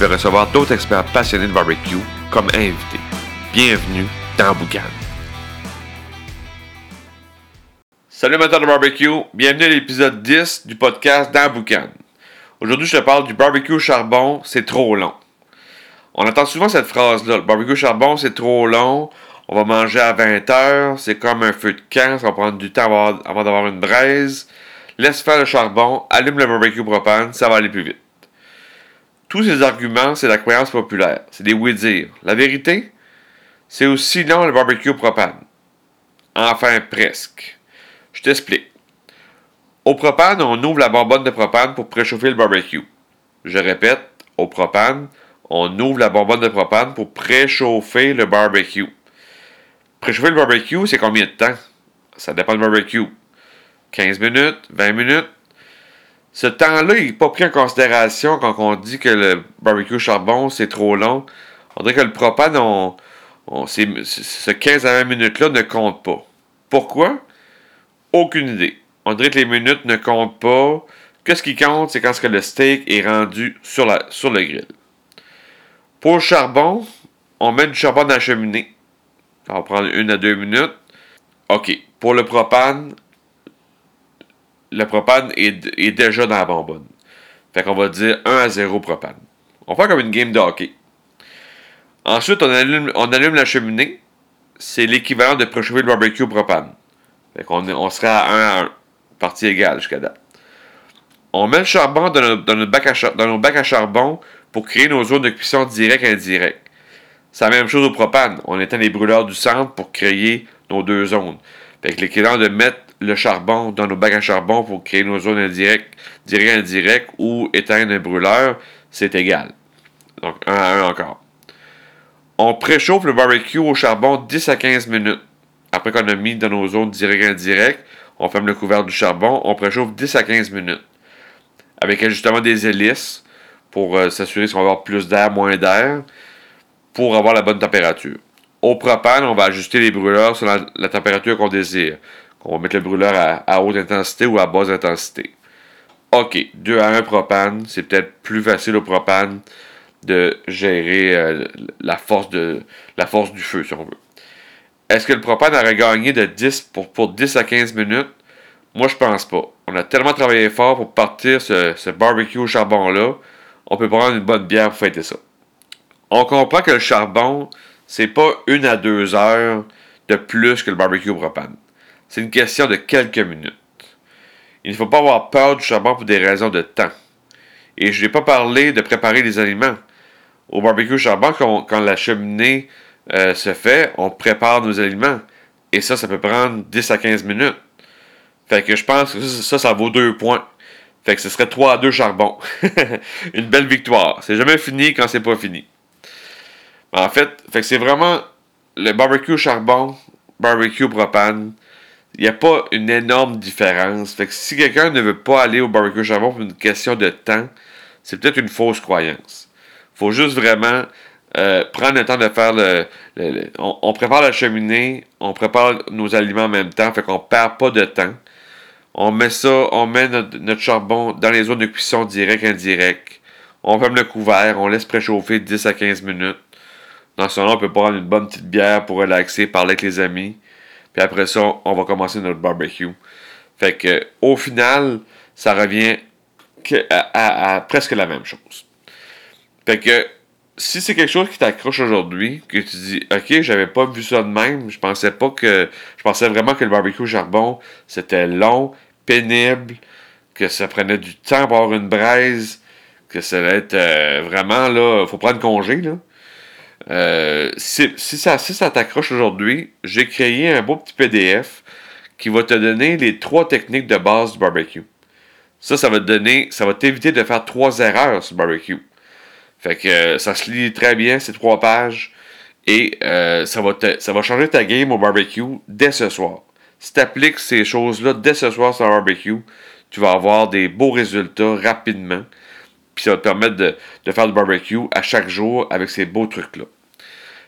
vais recevoir d'autres experts passionnés de barbecue comme invités. Bienvenue dans Boucan. Salut amateurs de barbecue, bienvenue à l'épisode 10 du podcast dans Boucan. Aujourd'hui, je te parle du barbecue charbon, c'est trop long. On entend souvent cette phrase-là, le barbecue charbon, c'est trop long, on va manger à 20 heures, c'est comme un feu de camp, ça va prendre du temps avant d'avoir une braise. Laisse faire le charbon, allume le barbecue propane, ça va aller plus vite. Tous ces arguments, c'est la croyance populaire. C'est des oui-dire. La vérité, c'est aussi long le barbecue propane. Enfin, presque. Je t'explique. Au propane, on ouvre la bonbonne de propane pour préchauffer le barbecue. Je répète, au propane, on ouvre la bonbonne de propane pour préchauffer le barbecue. Préchauffer le barbecue, c'est combien de temps? Ça dépend du barbecue. 15 minutes, 20 minutes, ce temps-là, il n'est pas pris en considération quand on dit que le barbecue charbon, c'est trop long. On dirait que le propane, on, ce 15 à 20 minutes-là ne compte pas. Pourquoi? Aucune idée. On dirait que les minutes ne comptent pas. Qu'est-ce qui compte, c'est quand que le steak est rendu sur, la, sur le grill. Pour le charbon, on met du charbon dans la cheminée. Ça va prendre une à deux minutes. OK. Pour le propane, le propane est, déjà dans la bonbonne. Fait qu'on va dire 1 à 0 propane. On fait comme une game de hockey. Ensuite, on allume, la cheminée. C'est l'équivalent de préchauffer le barbecue propane. Fait qu'on on serait à 1 à 1. Partie égale jusqu'à date. On met le charbon dans, nos bacs à charbon pour créer nos zones de cuisson direct et indirect. C'est la même chose au propane. On éteint les brûleurs du centre pour créer nos deux zones. Fait que l'équivalent de mettre le charbon dans nos bacs à charbon pour créer nos zones indirectes, direct indirect ou éteindre un brûleur, c'est égal. Donc 1 à 1 encore. On préchauffe le barbecue au charbon 10 à 15 minutes. Après qu'on a mis dans nos zones direct indirect, on ferme le couvercle du charbon, on préchauffe 10 à 15 minutes. Avec ajustement des hélices pour euh, s'assurer qu'on va avoir plus d'air, moins d'air, pour avoir la bonne température. Au propane, on va ajuster les brûleurs selon la température qu'on désire. On va mettre le brûleur à, haute intensité ou à basse intensité. OK, 2 à 1 propane, c'est peut-être plus facile au propane de gérer euh, la, force de, la force du feu, si on veut. Est-ce que le propane aurait gagné de 10 pour, pour 10 à 15 minutes? Moi, je pense pas. On a tellement travaillé fort pour partir ce, barbecue au charbon-là, on peut prendre une bonne bière pour fêter ça. On comprend que le charbon, c'est pas une à deux heures de plus que le barbecue au propane. C'est une question de quelques minutes. Il ne faut pas avoir peur du charbon pour des raisons de temps. Et je n'ai pas parlé de préparer les aliments. Au barbecue charbon, quand, la cheminée euh, se fait, on prépare nos aliments. Et ça, ça peut prendre 10 à 15 minutes. Fait que je pense que ça, ça vaut deux points. Fait que ce serait 3 à 2 charbon. Une belle victoire. C'est jamais fini quand c'est pas fini. En fait, fait que c'est vraiment le barbecue charbon, barbecue propane, il n'y a pas une énorme différence. Fait que si quelqu'un ne veut pas aller au barbecue charbon pour une question de temps, c'est peut-être une fausse croyance. faut juste vraiment euh, prendre le temps de faire le. on, prépare la cheminée, on prépare nos aliments en même temps, fait qu'on perd pas de temps. On met ça, on met notre, charbon dans les zones de cuisson direct, indirect. On ferme le couvert, on laisse préchauffer 10 à 15 minutes. Dans ce moment, on peut prendre une bonne petite bière pour relaxer, parler avec les amis. Puis après ça, on va commencer notre barbecue. Fait que au final, ça revient à, presque la même chose. Fait que si c'est quelque chose qui t'accroche aujourd'hui, que tu dis OK, j'avais pas vu ça de même, je pensais pas que. Je pensais vraiment que le barbecue au charbon, c'était long, pénible, que ça prenait du temps pour avoir une braise, que ça allait être euh, vraiment là. Faut prendre congé, là. Euh, si, ça, si ça t'accroche aujourd'hui, j'ai créé un beau petit PDF qui va te donner les trois techniques de base du barbecue. Ça, ça va te donner, ça va t'éviter de faire trois erreurs sur le barbecue. Fait que euh, ça se lit très bien, ces trois pages. Et euh, ça, va ça va changer ta game au barbecue dès ce soir. Si tu appliques ces choses-là dès ce soir sur un barbecue, tu vas avoir des beaux résultats rapidement. Ça va te permettre de, de faire du barbecue à chaque jour avec ces beaux trucs-là.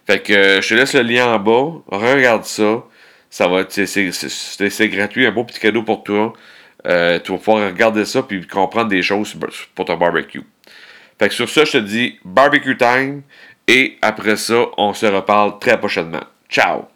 Fait que euh, je te laisse le lien en bas. Regarde ça. Ça va c'est gratuit, un beau petit cadeau pour toi. Euh, tu vas pouvoir regarder ça puis comprendre des choses pour ton barbecue. Fait que sur ça, je te dis barbecue time et après ça, on se reparle très prochainement. Ciao!